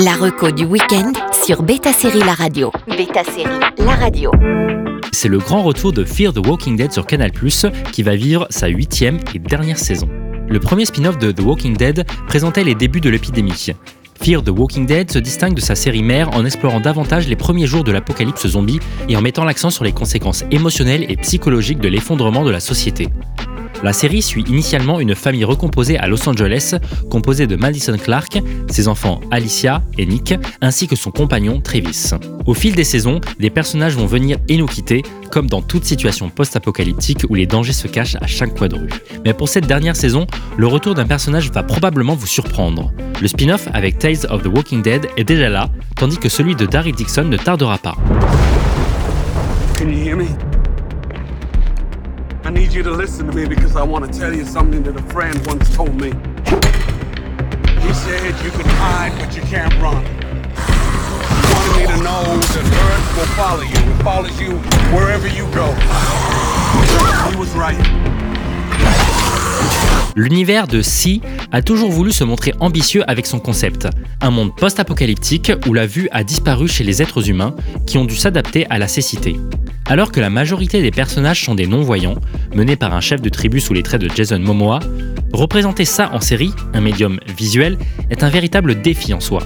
La reco du week-end sur Beta Série La Radio. Beta Série La Radio. C'est le grand retour de Fear the Walking Dead sur Canal+, qui va vivre sa huitième et dernière saison. Le premier spin-off de The Walking Dead présentait les débuts de l'épidémie. Fear the Walking Dead se distingue de sa série mère en explorant davantage les premiers jours de l'apocalypse zombie et en mettant l'accent sur les conséquences émotionnelles et psychologiques de l'effondrement de la société. La série suit initialement une famille recomposée à Los Angeles, composée de Madison Clark, ses enfants Alicia et Nick, ainsi que son compagnon Travis. Au fil des saisons, des personnages vont venir et nous quitter, comme dans toute situation post-apocalyptique où les dangers se cachent à chaque coin. Mais pour cette dernière saison, le retour d'un personnage va probablement vous surprendre. Le spin-off avec Tales of the Walking Dead est déjà là, tandis que celui de Daryl Dixon ne tardera pas. I need you to listen to me because I want to tell you something that a friend once told me. He said you can hide, but you can't run. He wanted me to know that Earth will follow you. It follows you wherever you go. He was right. L'univers de Si a toujours voulu se montrer ambitieux avec son concept. Un monde post-apocalyptique où la vue a disparu chez les êtres humains qui ont dû s'adapter à la cécité. Alors que la majorité des personnages sont des non-voyants, menés par un chef de tribu sous les traits de Jason Momoa, représenter ça en série, un médium visuel, est un véritable défi en soi.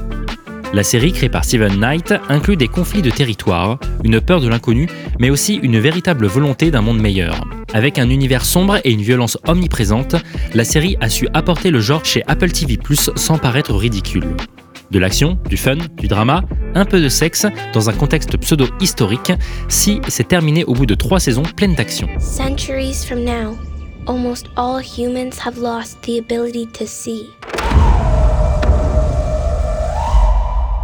La série créée par Steven Knight inclut des conflits de territoire, une peur de l'inconnu, mais aussi une véritable volonté d'un monde meilleur. Avec un univers sombre et une violence omniprésente, la série a su apporter le genre chez Apple TV ⁇ sans paraître ridicule. De l'action, du fun, du drama, un peu de sexe, dans un contexte pseudo-historique, si c'est terminé au bout de trois saisons pleines d'action. Centuries from now, almost all humans have lost the ability to see.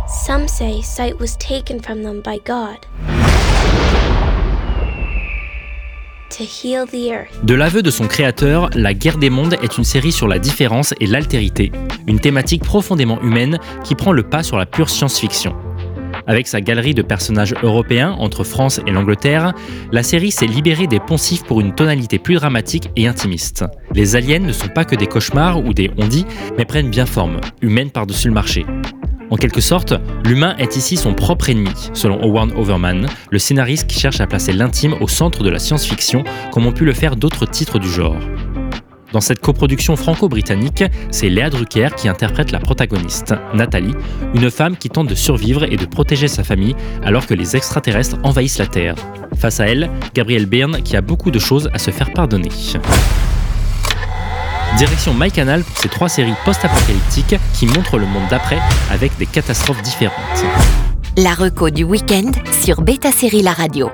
Some say sight was taken from them by God. De l'aveu de son créateur, La guerre des mondes est une série sur la différence et l'altérité, une thématique profondément humaine qui prend le pas sur la pure science-fiction. Avec sa galerie de personnages européens entre France et l'Angleterre, la série s'est libérée des poncifs pour une tonalité plus dramatique et intimiste. Les aliens ne sont pas que des cauchemars ou des ondits, mais prennent bien forme, humaines par-dessus le marché. En quelque sorte, l'humain est ici son propre ennemi, selon Howard Overman, le scénariste qui cherche à placer l'intime au centre de la science-fiction, comme ont pu le faire d'autres titres du genre. Dans cette coproduction franco-britannique, c'est Léa Drucker qui interprète la protagoniste, Nathalie, une femme qui tente de survivre et de protéger sa famille alors que les extraterrestres envahissent la Terre. Face à elle, Gabriel Byrne qui a beaucoup de choses à se faire pardonner. Direction MyCanal pour ces trois séries post-apocalyptiques qui montrent le monde d'après avec des catastrophes différentes. La reco du week-end sur Beta Série La Radio.